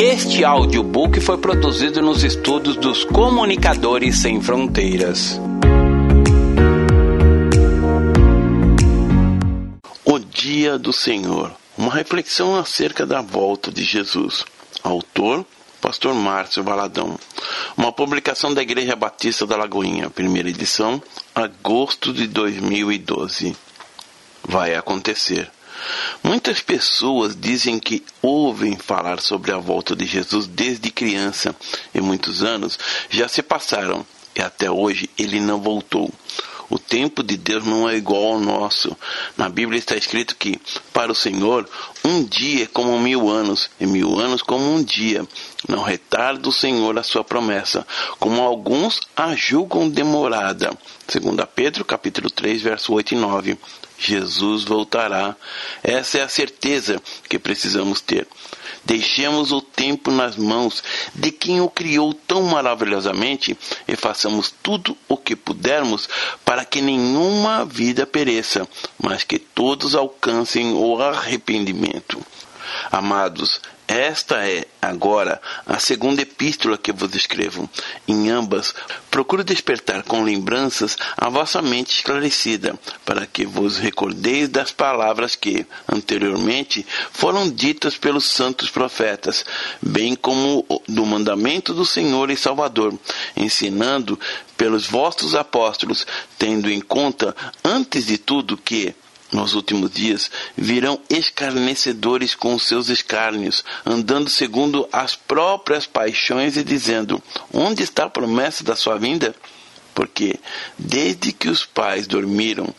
Este audiobook foi produzido nos estudos dos Comunicadores Sem Fronteiras. O Dia do Senhor uma reflexão acerca da volta de Jesus. Autor Pastor Márcio Valadão. Uma publicação da Igreja Batista da Lagoinha, primeira edição, agosto de 2012. Vai acontecer. Muitas pessoas dizem que ouvem falar sobre a volta de Jesus desde criança e muitos anos já se passaram e até hoje ele não voltou. O tempo de Deus não é igual ao nosso. Na Bíblia está escrito que, para o Senhor, um dia é como mil anos, e mil anos como um dia. Não retarda o Senhor a sua promessa, como alguns a julgam demorada. 2 Pedro capítulo 3, verso 8 e 9. Jesus voltará. Essa é a certeza que precisamos ter. Deixemos o tempo nas mãos de quem o criou tão maravilhosamente e façamos tudo o que pudermos para que nenhuma vida pereça, mas que todos alcancem o arrependimento. Amados, esta é, agora, a segunda epístola que vos escrevo. Em ambas, procuro despertar com lembranças a vossa mente esclarecida, para que vos recordeis das palavras que, anteriormente, foram ditas pelos santos profetas, bem como do mandamento do Senhor e Salvador, ensinando pelos vossos apóstolos, tendo em conta, antes de tudo, que, nos últimos dias virão escarnecedores com seus escárnios, andando segundo as próprias paixões e dizendo: Onde está a promessa da sua vinda? Porque desde que os pais dormiram,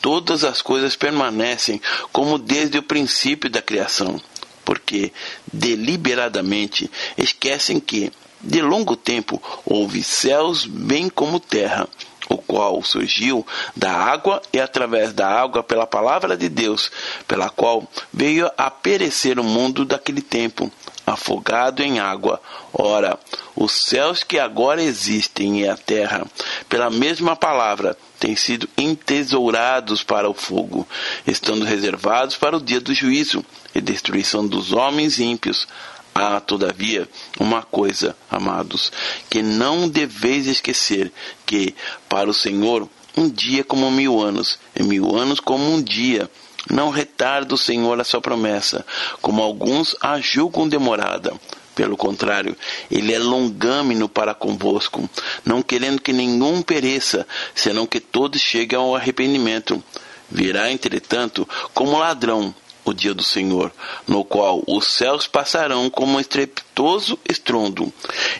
todas as coisas permanecem como desde o princípio da criação. Porque deliberadamente esquecem que, de longo tempo, houve céus bem como terra o qual surgiu da água e através da água pela palavra de Deus, pela qual veio a perecer o mundo daquele tempo, afogado em água. Ora, os céus que agora existem e a terra, pela mesma palavra, têm sido entesourados para o fogo, estando reservados para o dia do juízo e destruição dos homens ímpios Há, todavia, uma coisa, amados, que não deveis esquecer: que, para o Senhor, um dia como mil anos, e mil anos como um dia. Não retarda o Senhor a sua promessa, como alguns a julgam demorada. Pelo contrário, ele é longâmino para convosco, não querendo que nenhum pereça, senão que todos cheguem ao arrependimento. Virá, entretanto, como ladrão o dia do Senhor, no qual os céus passarão como um estrepitoso estrondo,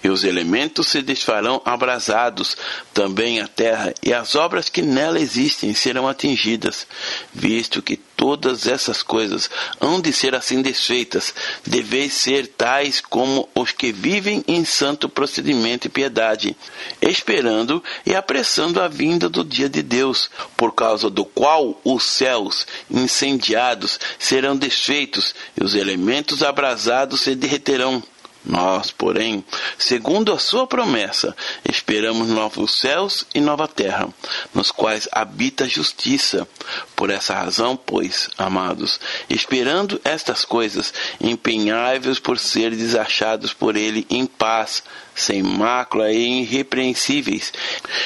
e os elementos se desfarão abrasados, também a terra e as obras que nela existem serão atingidas, visto que todas essas coisas hão de ser assim desfeitas, deveis ser tais como os que vivem em santo procedimento e piedade, esperando e apressando a vinda do dia de Deus, por causa do qual os céus incendiados serão desfeitos e os elementos abrasados se derreterão. Nós, porém, segundo a sua promessa, esperamos novos céus e nova terra, nos quais habita a justiça. Por essa razão, pois, amados, esperando estas coisas, empenhai-vos por seres achados por ele em paz, sem mácula e irrepreensíveis,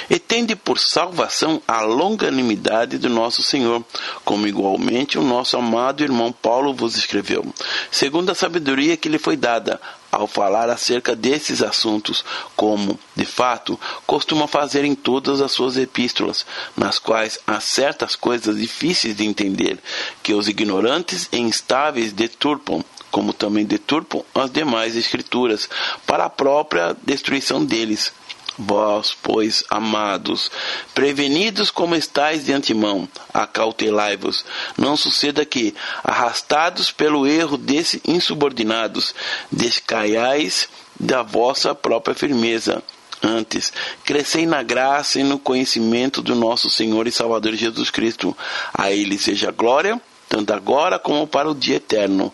e tende por salvação a longanimidade do nosso Senhor, como igualmente o nosso amado irmão Paulo vos escreveu, segundo a sabedoria que lhe foi dada, ao falar acerca desses assuntos, como, de fato, costuma fazer em todas as suas epístolas, nas quais há certas coisas difíceis de entender, que os ignorantes e instáveis deturpam, como também deturpam as demais escrituras, para a própria destruição deles. Vós, pois, amados, prevenidos como estáis de antemão, acautelai-vos, não suceda que, arrastados pelo erro desses insubordinados, descaiais da vossa própria firmeza. Antes, crescei na graça e no conhecimento do nosso Senhor e Salvador Jesus Cristo. A Ele seja glória, tanto agora como para o dia eterno.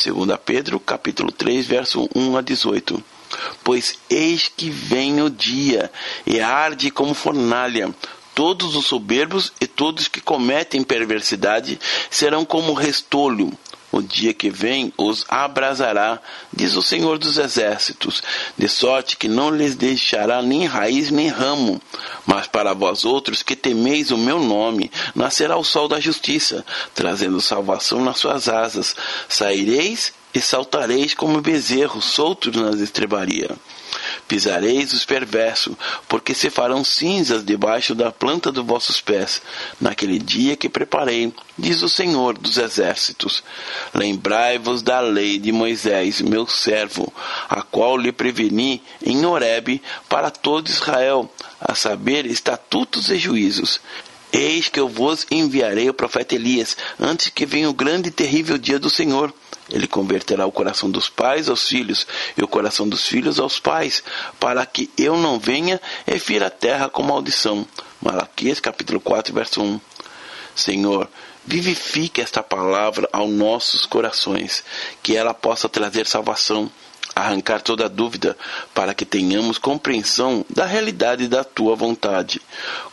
2 Pedro, capítulo 3, verso 1 a 18. Pois eis que vem o dia, e arde como fornalha. Todos os soberbos e todos que cometem perversidade serão como restolho, o dia que vem os abrasará, diz o Senhor dos Exércitos, de sorte que não lhes deixará nem raiz nem ramo. Mas para vós outros que temeis o meu nome, nascerá o sol da justiça, trazendo salvação nas suas asas. Saireis e saltareis como bezerros soltos nas estrebarias. Pisareis os perversos, porque se farão cinzas debaixo da planta dos vossos pés, naquele dia que preparei, diz o Senhor dos Exércitos. Lembrai-vos da lei de Moisés, meu servo, a qual lhe preveni em Horebe para todo Israel, a saber, estatutos e juízos. Eis que eu vos enviarei o profeta Elias, antes que venha o grande e terrível dia do Senhor. Ele converterá o coração dos pais aos filhos e o coração dos filhos aos pais, para que eu não venha e fira a terra com maldição. Malaquias capítulo 4, verso 1. Senhor, vivifique esta palavra aos nossos corações, que ela possa trazer salvação, arrancar toda dúvida, para que tenhamos compreensão da realidade da tua vontade.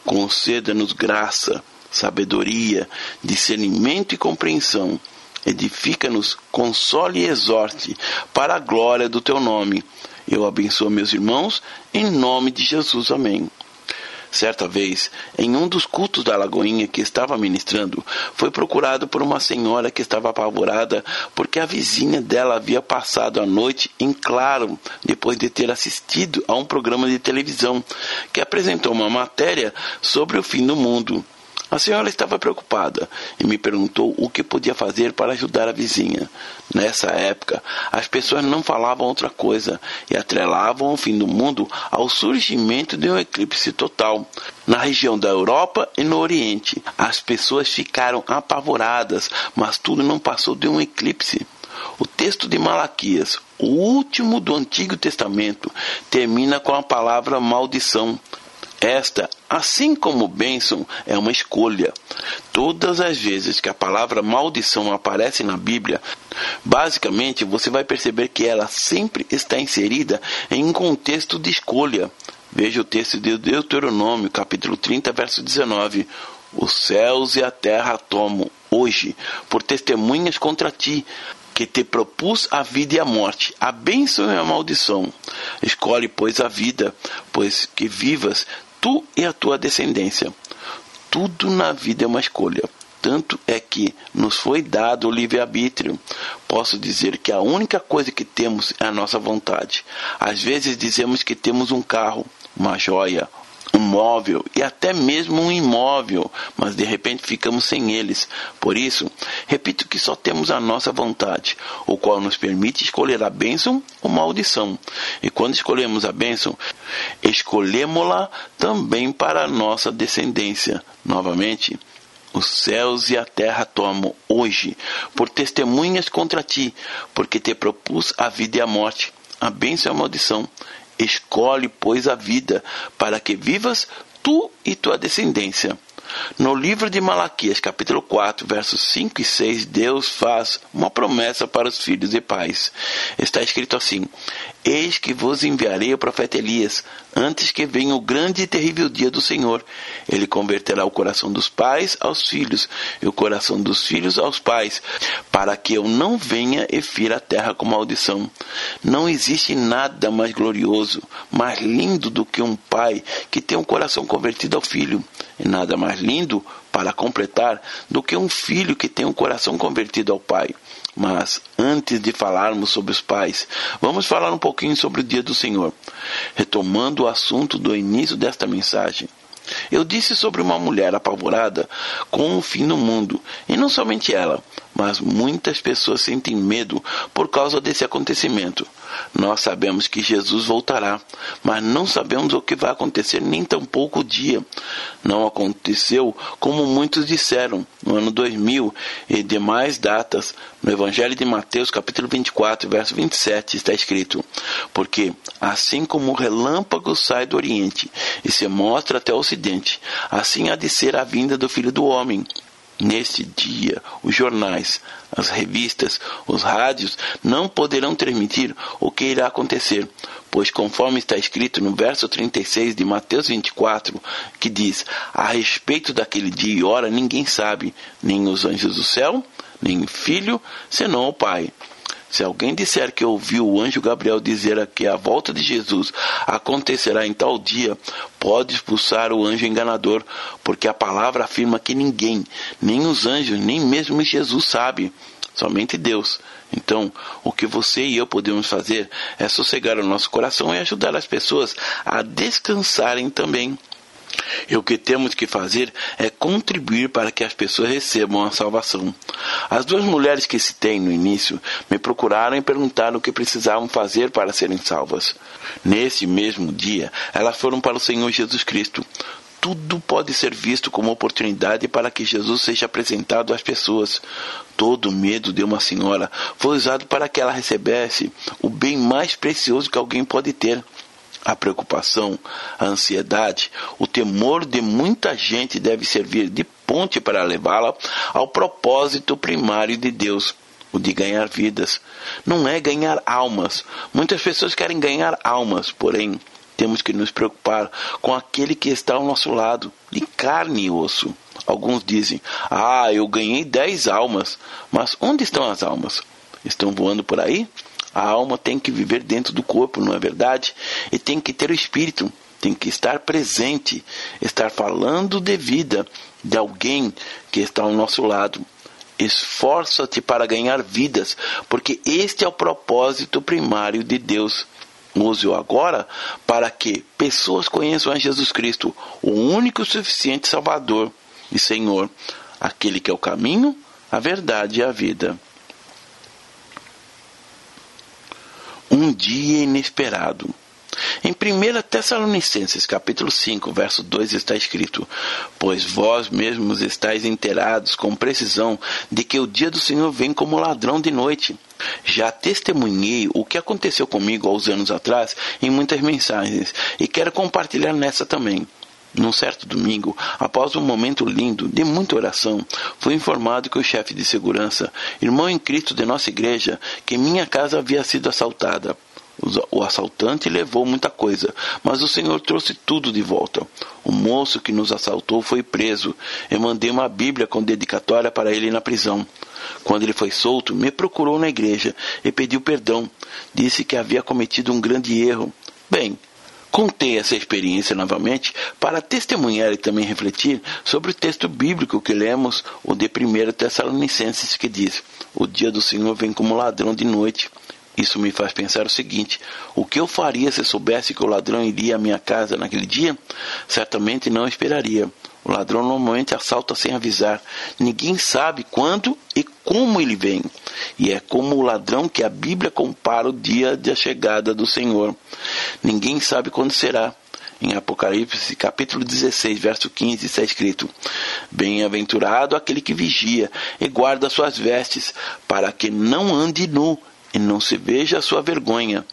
Conceda-nos graça, sabedoria, discernimento e compreensão edifica-nos, console e exorte, para a glória do teu nome. Eu abençoo meus irmãos, em nome de Jesus. Amém. Certa vez, em um dos cultos da Lagoinha que estava ministrando, foi procurado por uma senhora que estava apavorada porque a vizinha dela havia passado a noite em claro depois de ter assistido a um programa de televisão que apresentou uma matéria sobre o fim do mundo. A senhora estava preocupada e me perguntou o que podia fazer para ajudar a vizinha. Nessa época, as pessoas não falavam outra coisa e atrelavam o fim do mundo ao surgimento de um eclipse total. Na região da Europa e no Oriente, as pessoas ficaram apavoradas, mas tudo não passou de um eclipse. O texto de Malaquias, o último do Antigo Testamento, termina com a palavra maldição. Esta, assim como bênção, é uma escolha. Todas as vezes que a palavra maldição aparece na Bíblia, basicamente você vai perceber que ela sempre está inserida em um contexto de escolha. Veja o texto de Deuteronômio, capítulo 30, verso 19. Os céus e a terra tomo hoje por testemunhas contra ti, que te propus a vida e a morte, a bênção e a maldição. Escolhe, pois, a vida, pois que vivas tu e a tua descendência. Tudo na vida é uma escolha. Tanto é que nos foi dado o livre-arbítrio. Posso dizer que a única coisa que temos é a nossa vontade. Às vezes dizemos que temos um carro, uma joia, um móvel e até mesmo um imóvel, mas de repente ficamos sem eles. Por isso, repito que só temos a nossa vontade, o qual nos permite escolher a bênção ou maldição. E quando escolhemos a bênção, escolhemos-la também para a nossa descendência. Novamente, os céus e a terra tomam hoje por testemunhas contra ti, porque te propus a vida e a morte, a bênção e a maldição. Escolhe, pois, a vida, para que vivas tu e tua descendência. No livro de Malaquias, capítulo 4, versos 5 e 6, Deus faz uma promessa para os filhos e pais. Está escrito assim: Eis que vos enviarei o profeta Elias, antes que venha o grande e terrível dia do Senhor. Ele converterá o coração dos pais aos filhos, e o coração dos filhos aos pais, para que eu não venha e fira a terra com maldição. Não existe nada mais glorioso, mais lindo do que um pai que tem um coração convertido ao filho, e nada mais lindo para completar do que um filho que tem um coração convertido ao pai. Mas antes de falarmos sobre os pais, vamos falar um pouquinho sobre o dia do Senhor. Retomando o assunto do início desta mensagem. Eu disse sobre uma mulher apavorada com o fim do mundo, e não somente ela, mas muitas pessoas sentem medo por causa desse acontecimento. Nós sabemos que Jesus voltará, mas não sabemos o que vai acontecer nem tampouco o dia. Não aconteceu como muitos disseram no ano 2000 e demais datas. No Evangelho de Mateus, capítulo 24, verso 27, está escrito: Porque assim como o relâmpago sai do Oriente e se mostra até o Ocidente, assim há de ser a vinda do Filho do Homem. Neste dia, os jornais, as revistas, os rádios não poderão transmitir o que irá acontecer, pois, conforme está escrito no verso 36 de Mateus 24, que diz: A respeito daquele dia e hora ninguém sabe, nem os anjos do céu, nem o filho, senão o Pai. Se alguém disser que ouviu o anjo Gabriel dizer que a volta de Jesus acontecerá em tal dia, pode expulsar o anjo enganador, porque a palavra afirma que ninguém, nem os anjos, nem mesmo Jesus sabe, somente Deus. Então, o que você e eu podemos fazer é sossegar o nosso coração e ajudar as pessoas a descansarem também. E o que temos que fazer é contribuir para que as pessoas recebam a salvação. As duas mulheres que citei no início me procuraram e perguntaram o que precisavam fazer para serem salvas. Nesse mesmo dia, elas foram para o Senhor Jesus Cristo. Tudo pode ser visto como oportunidade para que Jesus seja apresentado às pessoas. Todo o medo de uma senhora foi usado para que ela recebesse o bem mais precioso que alguém pode ter a preocupação, a ansiedade, o temor de muita gente deve servir de ponte para levá-la ao propósito primário de Deus, o de ganhar vidas. Não é ganhar almas. Muitas pessoas querem ganhar almas, porém, temos que nos preocupar com aquele que está ao nosso lado, de carne e osso. Alguns dizem: Ah, eu ganhei dez almas. Mas onde estão as almas? Estão voando por aí? A alma tem que viver dentro do corpo, não é verdade? E tem que ter o espírito, tem que estar presente, estar falando de vida de alguém que está ao nosso lado. Esforça-te para ganhar vidas, porque este é o propósito primário de Deus. Use-o agora para que pessoas conheçam a Jesus Cristo, o único e suficiente Salvador e Senhor, aquele que é o caminho, a verdade e a vida. Um dia inesperado. Em 1 Tessalonicenses, capítulo 5, verso 2 está escrito: Pois vós mesmos estáis inteirados com precisão de que o dia do Senhor vem como ladrão de noite. Já testemunhei o que aconteceu comigo há uns anos atrás em muitas mensagens e quero compartilhar nessa também. Num certo domingo, após um momento lindo de muita oração, fui informado que o chefe de segurança, irmão em Cristo de nossa igreja, que minha casa havia sido assaltada. O assaltante levou muita coisa, mas o Senhor trouxe tudo de volta. O moço que nos assaltou foi preso. Eu mandei uma Bíblia com dedicatória para ele na prisão. Quando ele foi solto, me procurou na igreja e pediu perdão. Disse que havia cometido um grande erro. Bem, Contei essa experiência novamente para testemunhar e também refletir sobre o texto bíblico que lemos, o de 1 Tessalonicenses, que diz: O dia do Senhor vem como ladrão de noite. Isso me faz pensar o seguinte: o que eu faria se soubesse que o ladrão iria à minha casa naquele dia? Certamente não esperaria. O ladrão normalmente assalta sem avisar. Ninguém sabe quando e como ele vem. E é como o ladrão que a Bíblia compara o dia da chegada do Senhor. Ninguém sabe quando será. Em Apocalipse, capítulo 16, verso 15, está escrito: Bem-aventurado aquele que vigia e guarda suas vestes, para que não ande nu e não se veja a sua vergonha.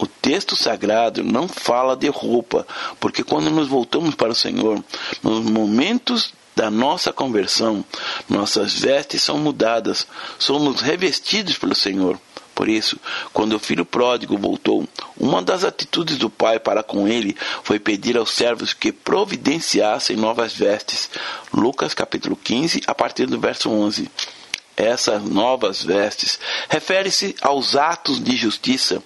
O texto sagrado não fala de roupa, porque quando nos voltamos para o Senhor, nos momentos da nossa conversão, nossas vestes são mudadas, somos revestidos pelo Senhor. Por isso, quando o filho pródigo voltou, uma das atitudes do pai para com ele foi pedir aos servos que providenciassem novas vestes. Lucas capítulo 15, a partir do verso 11 essas novas vestes refere-se aos atos de justiça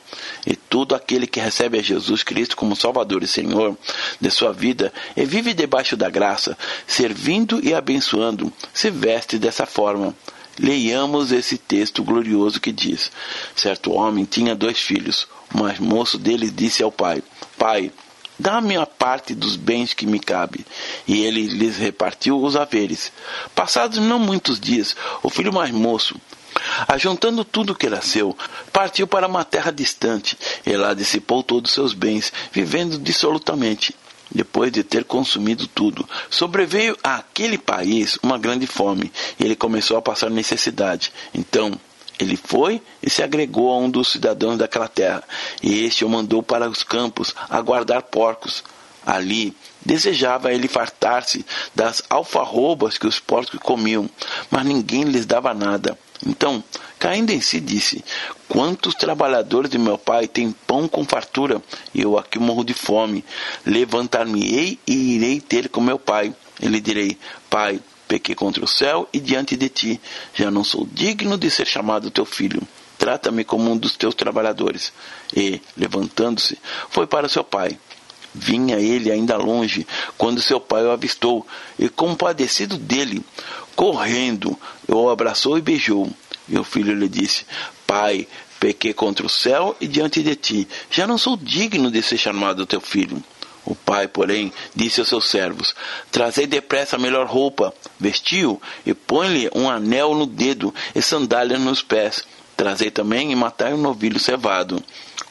e todo aquele que recebe a Jesus Cristo como Salvador e Senhor de sua vida e vive debaixo da graça, servindo e abençoando, se veste dessa forma. Leiamos esse texto glorioso que diz: Certo homem tinha dois filhos. O mais moço deles disse ao pai: Pai, Dá-me a parte dos bens que me cabe. E ele lhes repartiu os haveres. Passados não muitos dias, o filho mais moço, ajuntando tudo que era seu, partiu para uma terra distante, e lá dissipou todos os seus bens, vivendo dissolutamente. Depois de ter consumido tudo, sobreveio àquele país uma grande fome, e ele começou a passar necessidade. Então, ele foi e se agregou a um dos cidadãos daquela terra, e este o mandou para os campos a guardar porcos. Ali desejava ele fartar-se das alfarrobas que os porcos comiam, mas ninguém lhes dava nada. Então, caindo em si, disse: Quantos trabalhadores de meu pai têm pão com fartura, e eu aqui morro de fome? Levantar-me-ei e irei ter com meu pai. E lhe direi: Pai, pequei contra o céu e diante de ti, já não sou digno de ser chamado teu filho. Trata-me como um dos teus trabalhadores. E, levantando-se, foi para seu pai. Vinha ele ainda longe, quando seu pai o avistou, e compadecido dele, correndo, o abraçou e beijou. E o filho lhe disse: Pai, pequei contra o céu e diante de ti, já não sou digno de ser chamado teu filho. O pai, porém, disse aos seus servos: Trazei depressa a melhor roupa, vestiu e põe-lhe um anel no dedo e sandálias nos pés. Trazei também e matai um novilho cevado.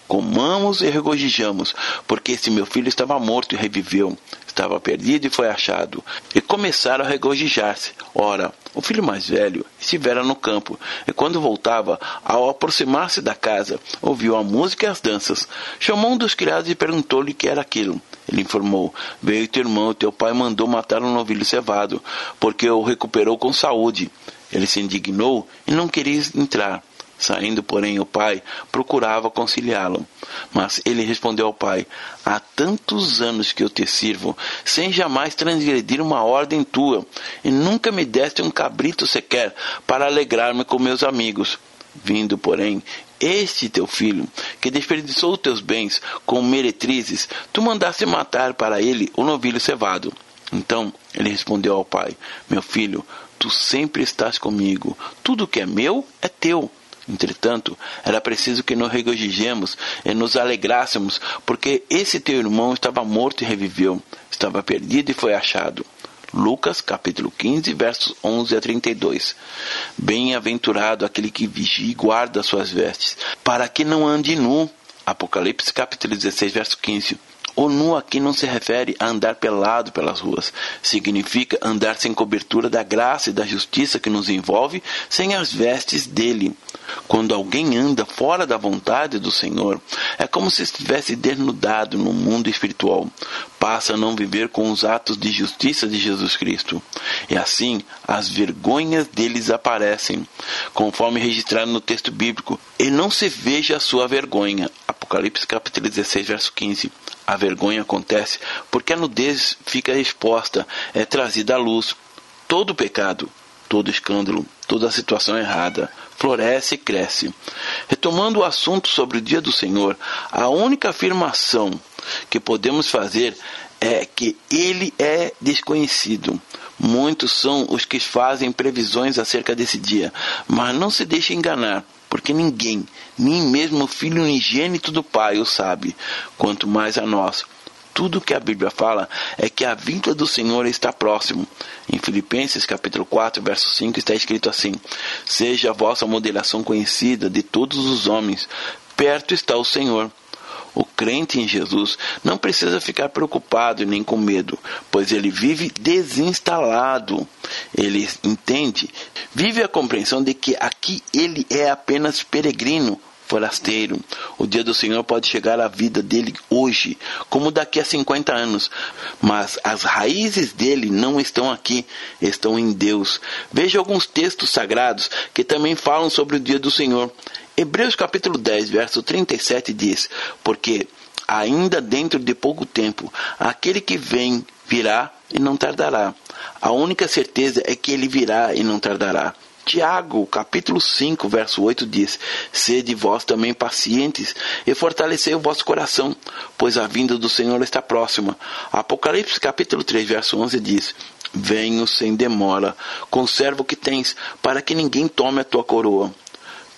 Comamos e regozijamos, porque esse meu filho estava morto e reviveu, estava perdido e foi achado. E começaram a regozijar-se. Ora, o filho mais velho estivera no campo, e quando voltava, ao aproximar-se da casa, ouviu a música e as danças. Chamou um dos criados e perguntou-lhe o que era aquilo. Ele informou: Veio teu irmão, teu pai mandou matar um novilho cevado, porque o recuperou com saúde. Ele se indignou e não queria entrar. Saindo, porém, o pai procurava conciliá-lo. Mas ele respondeu ao pai: Há tantos anos que eu te sirvo, sem jamais transgredir uma ordem tua, e nunca me deste um cabrito sequer para alegrar-me com meus amigos. Vindo, porém, este teu filho, que desperdiçou teus bens com meretrizes, tu mandaste matar para ele o novilho cevado. Então ele respondeu ao pai: Meu filho, tu sempre estás comigo, tudo que é meu é teu. Entretanto, era preciso que nos regozijemos e nos alegrássemos, porque esse teu irmão estava morto e reviveu, estava perdido e foi achado. Lucas capítulo 15, versos 11 a 32. Bem-aventurado aquele que vigia e guarda suas vestes, para que não ande nu. Apocalipse capítulo 16, verso 15. O nu aqui não se refere a andar pelado pelas ruas. Significa andar sem cobertura da graça e da justiça que nos envolve, sem as vestes dele. Quando alguém anda fora da vontade do Senhor, é como se estivesse desnudado no mundo espiritual. Passa a não viver com os atos de justiça de Jesus Cristo. E assim, as vergonhas deles aparecem, conforme registrado no texto bíblico. E não se veja a sua vergonha. Apocalipse capítulo 16, verso 15. A vergonha acontece porque a nudez fica exposta, é trazida à luz. Todo pecado, todo escândalo, toda situação errada floresce e cresce. Retomando o assunto sobre o dia do Senhor, a única afirmação que podemos fazer é que ele é desconhecido. Muitos são os que fazem previsões acerca desse dia, mas não se deixe enganar, porque ninguém, nem mesmo o filho unigênito do Pai, o sabe, quanto mais a nós tudo que a Bíblia fala é que a vinda do Senhor está próximo. Em Filipenses capítulo 4, verso 5 está escrito assim: Seja a vossa moderação conhecida de todos os homens, perto está o Senhor. O crente em Jesus não precisa ficar preocupado nem com medo, pois ele vive desinstalado. Ele entende, vive a compreensão de que aqui ele é apenas peregrino, forasteiro. O dia do Senhor pode chegar à vida dele hoje, como daqui a 50 anos, mas as raízes dele não estão aqui, estão em Deus. Veja alguns textos sagrados que também falam sobre o dia do Senhor. Hebreus capítulo 10, verso 37 diz: Porque ainda dentro de pouco tempo, aquele que vem virá e não tardará. A única certeza é que ele virá e não tardará. Tiago, capítulo 5, verso 8 diz: Sede vós também pacientes e fortalecei o vosso coração, pois a vinda do Senhor está próxima. Apocalipse, capítulo 3, verso 11 diz: Venho sem demora, conserva o que tens, para que ninguém tome a tua coroa.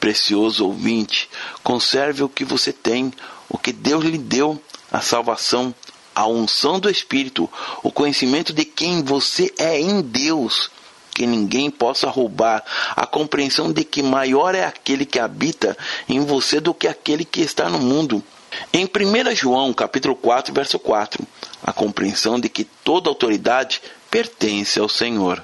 Precioso ouvinte, conserve o que você tem, o que Deus lhe deu, a salvação, a unção do Espírito, o conhecimento de quem você é em Deus que ninguém possa roubar a compreensão de que maior é aquele que habita em você do que aquele que está no mundo. Em 1 João, capítulo 4, verso 4, a compreensão de que toda autoridade pertence ao Senhor.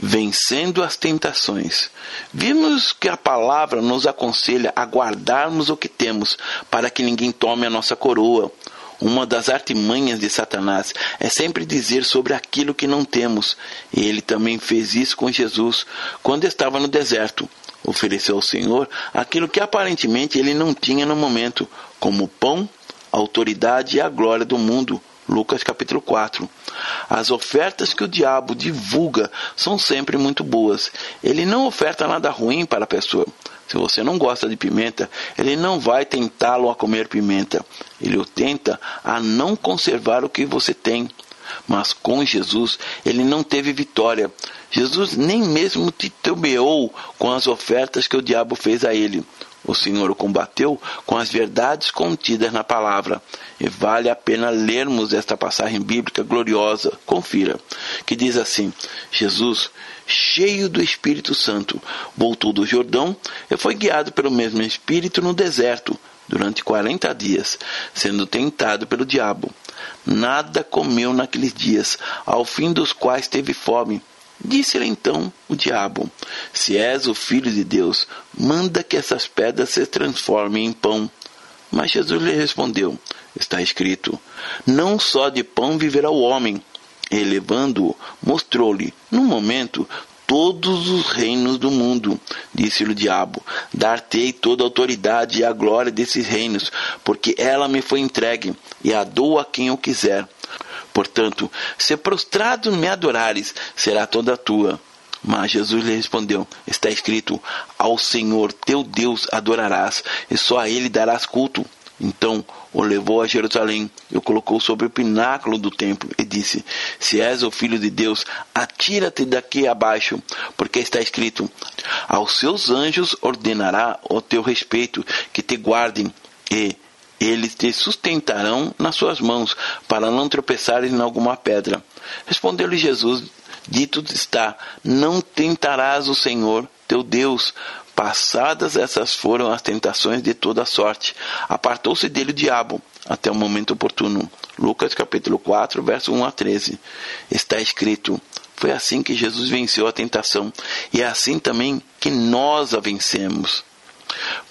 Vencendo as tentações. Vimos que a palavra nos aconselha a guardarmos o que temos, para que ninguém tome a nossa coroa. Uma das artimanhas de Satanás é sempre dizer sobre aquilo que não temos. E ele também fez isso com Jesus quando estava no deserto. Ofereceu ao Senhor aquilo que aparentemente ele não tinha no momento, como o pão, a autoridade e a glória do mundo. Lucas capítulo 4. As ofertas que o diabo divulga são sempre muito boas. Ele não oferta nada ruim para a pessoa. Se você não gosta de pimenta, ele não vai tentá-lo a comer pimenta. Ele o tenta a não conservar o que você tem. Mas com Jesus, ele não teve vitória. Jesus nem mesmo titubeou com as ofertas que o diabo fez a ele. O Senhor o combateu com as verdades contidas na palavra. E vale a pena lermos esta passagem bíblica gloriosa, confira, que diz assim: Jesus, cheio do Espírito Santo, voltou do Jordão e foi guiado pelo mesmo Espírito no deserto durante quarenta dias, sendo tentado pelo diabo. Nada comeu naqueles dias, ao fim dos quais teve fome. Disse-lhe então o diabo: Se és o filho de Deus, manda que essas pedras se transformem em pão. Mas Jesus lhe respondeu: Está escrito: Não só de pão viverá o homem. E levando-o, mostrou-lhe, num momento, todos os reinos do mundo. Disse-lhe o diabo: Dar-te-ei toda a autoridade e a glória desses reinos, porque ela me foi entregue, e a dou a quem eu quiser. Portanto, se prostrado me adorares, será toda tua. Mas Jesus lhe respondeu: Está escrito: Ao Senhor teu Deus adorarás, e só a ele darás culto. Então o levou a Jerusalém e o colocou sobre o pináculo do templo e disse: Se és o filho de Deus, atira-te daqui abaixo, porque está escrito: Aos seus anjos ordenará o teu respeito que te guardem e eles te sustentarão nas suas mãos, para não tropeçares em alguma pedra. Respondeu-lhe Jesus: Dito está: Não tentarás o Senhor teu Deus. Passadas essas foram as tentações de toda sorte. Apartou-se dele o diabo até o momento oportuno. Lucas capítulo 4, verso 1 a 13. Está escrito: Foi assim que Jesus venceu a tentação, e é assim também que nós a vencemos.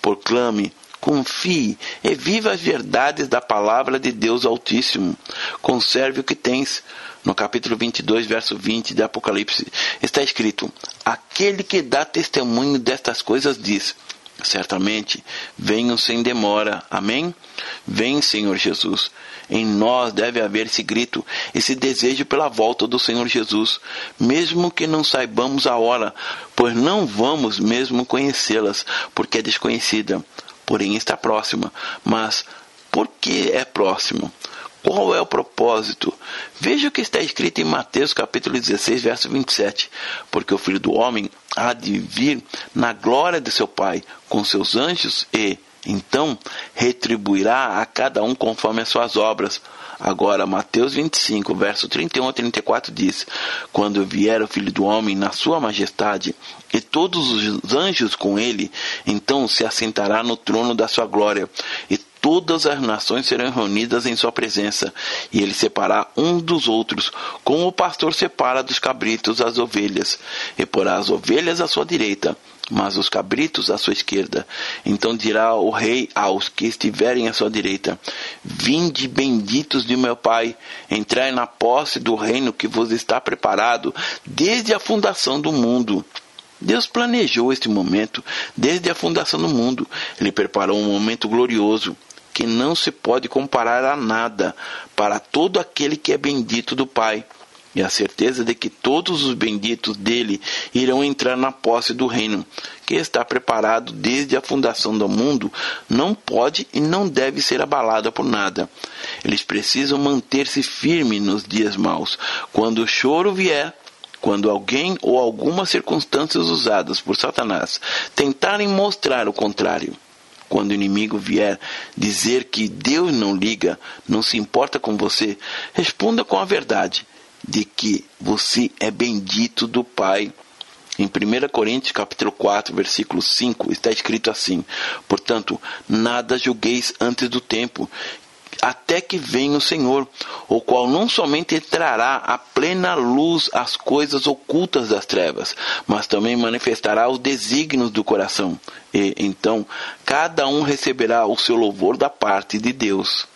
Proclame Confie e viva as verdades da palavra de Deus Altíssimo. Conserve o que tens. No capítulo 22, verso 20 de Apocalipse, está escrito: Aquele que dá testemunho destas coisas diz: Certamente venho sem demora. Amém? Vem, Senhor Jesus. Em nós deve haver esse grito, esse desejo pela volta do Senhor Jesus, mesmo que não saibamos a hora, pois não vamos mesmo conhecê-las, porque é desconhecida porém está próxima. Mas por que é próximo? Qual é o propósito? Veja o que está escrito em Mateus capítulo 16, verso 27. Porque o Filho do Homem há de vir na glória de seu Pai com seus anjos e, então, retribuirá a cada um conforme as suas obras. Agora, Mateus 25, verso 31 a 34 diz: Quando vier o Filho do Homem na sua majestade, e todos os anjos com ele, então se assentará no trono da sua glória, e todas as nações serão reunidas em sua presença, e ele separará um dos outros, como o pastor separa dos cabritos as ovelhas, e porá as ovelhas à sua direita mas os cabritos à sua esquerda. Então dirá o rei aos que estiverem à sua direita: Vinde benditos de meu Pai, entrai na posse do reino que vos está preparado desde a fundação do mundo. Deus planejou este momento desde a fundação do mundo. Ele preparou um momento glorioso que não se pode comparar a nada para todo aquele que é bendito do Pai e a certeza de que todos os benditos dele irão entrar na posse do reino, que está preparado desde a fundação do mundo, não pode e não deve ser abalada por nada. Eles precisam manter-se firmes nos dias maus. Quando o choro vier, quando alguém ou algumas circunstâncias usadas por Satanás tentarem mostrar o contrário, quando o inimigo vier dizer que Deus não liga, não se importa com você, responda com a verdade de que você é bendito do Pai. Em 1 Coríntios capítulo 4, versículo 5, está escrito assim: Portanto, nada julgueis antes do tempo, até que venha o Senhor, o qual não somente trará a plena luz às coisas ocultas das trevas, mas também manifestará os desígnios do coração. E então cada um receberá o seu louvor da parte de Deus.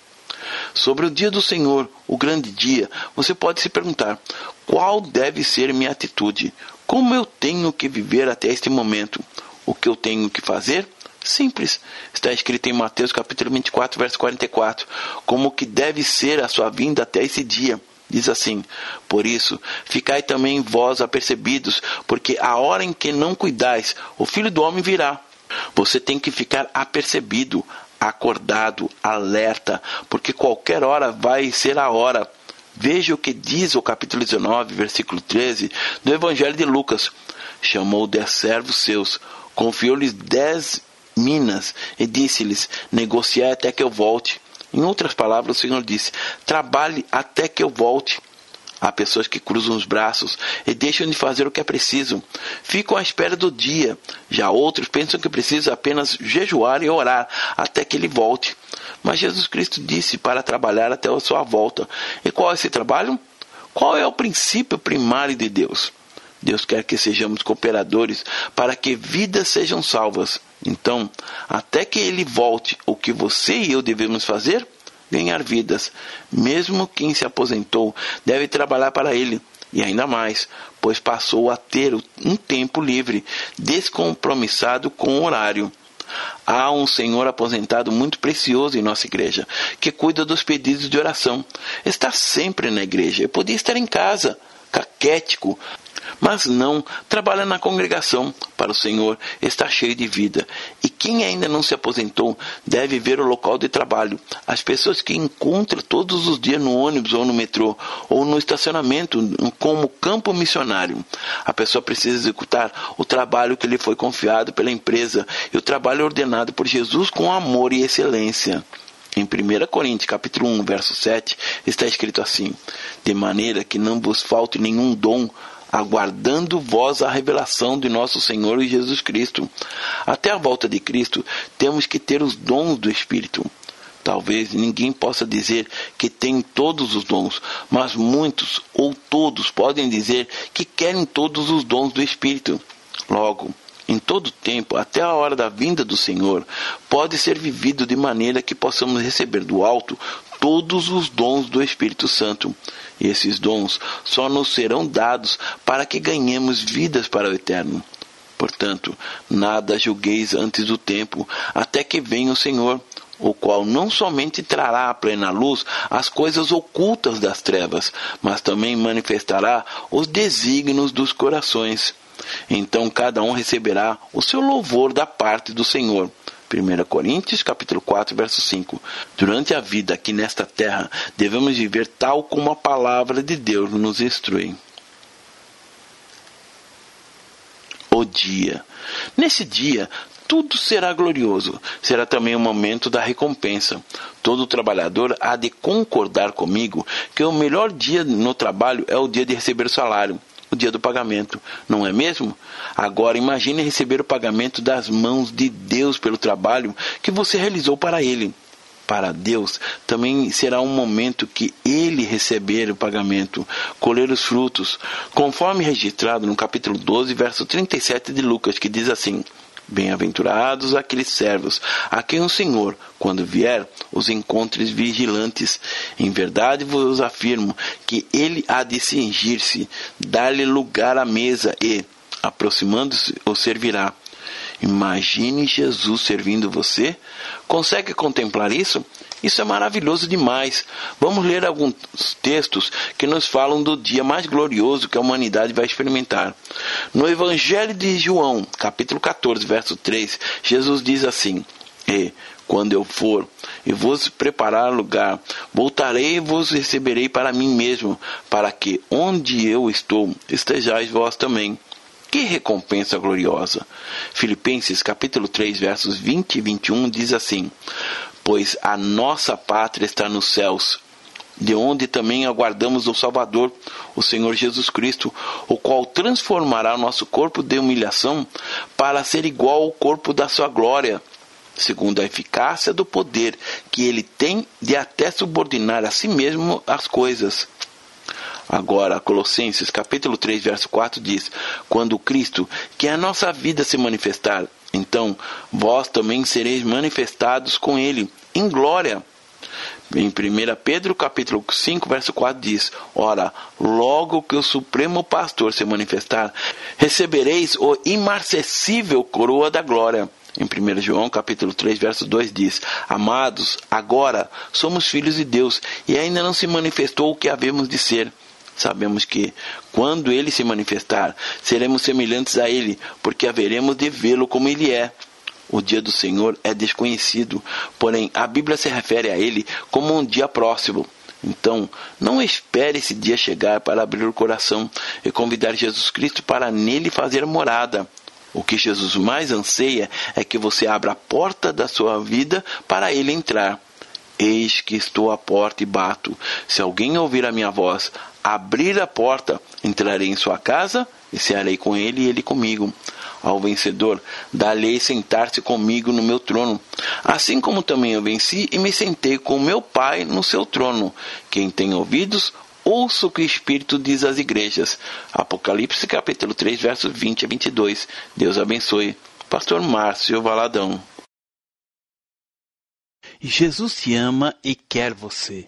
Sobre o dia do Senhor, o grande dia, você pode se perguntar: qual deve ser minha atitude? Como eu tenho que viver até este momento? O que eu tenho que fazer? Simples. Está escrito em Mateus capítulo 24, verso 44, como que deve ser a sua vinda até esse dia. Diz assim: Por isso, ficai também vós apercebidos, porque a hora em que não cuidais, o filho do homem virá. Você tem que ficar apercebido, acordado, alerta, porque qualquer hora vai ser a hora. Veja o que diz o capítulo 19, versículo 13 do Evangelho de Lucas. Chamou dez servos seus, confiou-lhes dez minas e disse-lhes: Negociai até que eu volte. Em outras palavras, o Senhor disse: Trabalhe até que eu volte. Há pessoas que cruzam os braços e deixam de fazer o que é preciso. Ficam à espera do dia. Já outros pensam que precisam apenas jejuar e orar até que ele volte. Mas Jesus Cristo disse para trabalhar até a sua volta. E qual é esse trabalho? Qual é o princípio primário de Deus? Deus quer que sejamos cooperadores para que vidas sejam salvas. Então, até que ele volte, o que você e eu devemos fazer? Ganhar vidas. Mesmo quem se aposentou deve trabalhar para ele. E ainda mais, pois passou a ter um tempo livre, descompromissado com o horário. Há um senhor aposentado muito precioso em nossa igreja, que cuida dos pedidos de oração. Está sempre na igreja. Eu podia estar em casa, caquético, mas não trabalha na congregação para o Senhor, está cheio de vida. E quem ainda não se aposentou deve ver o local de trabalho. As pessoas que encontra todos os dias no ônibus ou no metrô ou no estacionamento como campo missionário. A pessoa precisa executar o trabalho que lhe foi confiado pela empresa e o trabalho ordenado por Jesus com amor e excelência. Em 1 Coríntios, capítulo 1, verso 7, está escrito assim: De maneira que não vos falte nenhum dom, aguardando vós a revelação de nosso Senhor Jesus Cristo. Até a volta de Cristo, temos que ter os dons do Espírito. Talvez ninguém possa dizer que tem todos os dons, mas muitos ou todos podem dizer que querem todos os dons do Espírito. Logo, em todo tempo, até a hora da vinda do Senhor, pode ser vivido de maneira que possamos receber do alto todos os dons do Espírito Santo. E esses dons só nos serão dados para que ganhemos vidas para o eterno. Portanto, nada julgueis antes do tempo, até que venha o Senhor, o qual não somente trará à plena luz as coisas ocultas das trevas, mas também manifestará os desígnios dos corações. Então cada um receberá o seu louvor da parte do Senhor. 1 Coríntios capítulo 4, verso 5. Durante a vida aqui nesta terra, devemos viver tal como a palavra de Deus nos instrui. O dia. Nesse dia, tudo será glorioso. Será também o momento da recompensa. Todo trabalhador há de concordar comigo que o melhor dia no trabalho é o dia de receber o salário o dia do pagamento, não é mesmo? Agora imagine receber o pagamento das mãos de Deus pelo trabalho que você realizou para Ele. Para Deus também será um momento que Ele receber o pagamento, colher os frutos, conforme registrado no capítulo 12, verso 37 de Lucas, que diz assim: Bem-aventurados aqueles servos, a quem o Senhor, quando vier, os encontres vigilantes. Em verdade vos afirmo que ele há de cingir-se, dar-lhe lugar à mesa e, aproximando-se, o servirá. Imagine Jesus servindo você. Consegue contemplar isso? Isso é maravilhoso demais. Vamos ler alguns textos que nos falam do dia mais glorioso que a humanidade vai experimentar. No Evangelho de João, capítulo 14, verso 3, Jesus diz assim: E quando eu for e vos preparar lugar, voltarei e vos receberei para mim mesmo, para que onde eu estou estejais vós também. Que recompensa gloriosa! Filipenses capítulo 3, versos 20 e 21 diz assim: pois a nossa pátria está nos céus, de onde também aguardamos o Salvador, o Senhor Jesus Cristo, o qual transformará o nosso corpo de humilhação para ser igual ao corpo da sua glória, segundo a eficácia do poder que ele tem de até subordinar a si mesmo as coisas. Agora, Colossenses capítulo 3, verso 4 diz: Quando Cristo, que é a nossa vida, se manifestar, então vós também sereis manifestados com ele em glória. Em 1 Pedro capítulo 5, verso 4 diz: Ora, logo que o Supremo Pastor se manifestar, recebereis o imarcessível coroa da glória. Em 1 João capítulo 3, verso 2 diz: Amados, agora somos filhos de Deus, e ainda não se manifestou o que havemos de ser. Sabemos que, quando ele se manifestar, seremos semelhantes a ele, porque haveremos de vê-lo como ele é. O dia do Senhor é desconhecido, porém a Bíblia se refere a ele como um dia próximo. Então, não espere esse dia chegar para abrir o coração e convidar Jesus Cristo para nele fazer morada. O que Jesus mais anseia é que você abra a porta da sua vida para ele entrar. Eis que estou à porta e bato. Se alguém ouvir a minha voz, abrir a porta, entrarei em sua casa e cearei com ele e ele comigo ao vencedor, dá-lhe sentar-se comigo no meu trono, assim como também eu venci e me sentei com meu Pai no seu trono. Quem tem ouvidos, ouça o que o Espírito diz às igrejas. Apocalipse capítulo 3, versos 20 a 22. Deus abençoe. Pastor Márcio Valadão. Jesus te ama e quer você.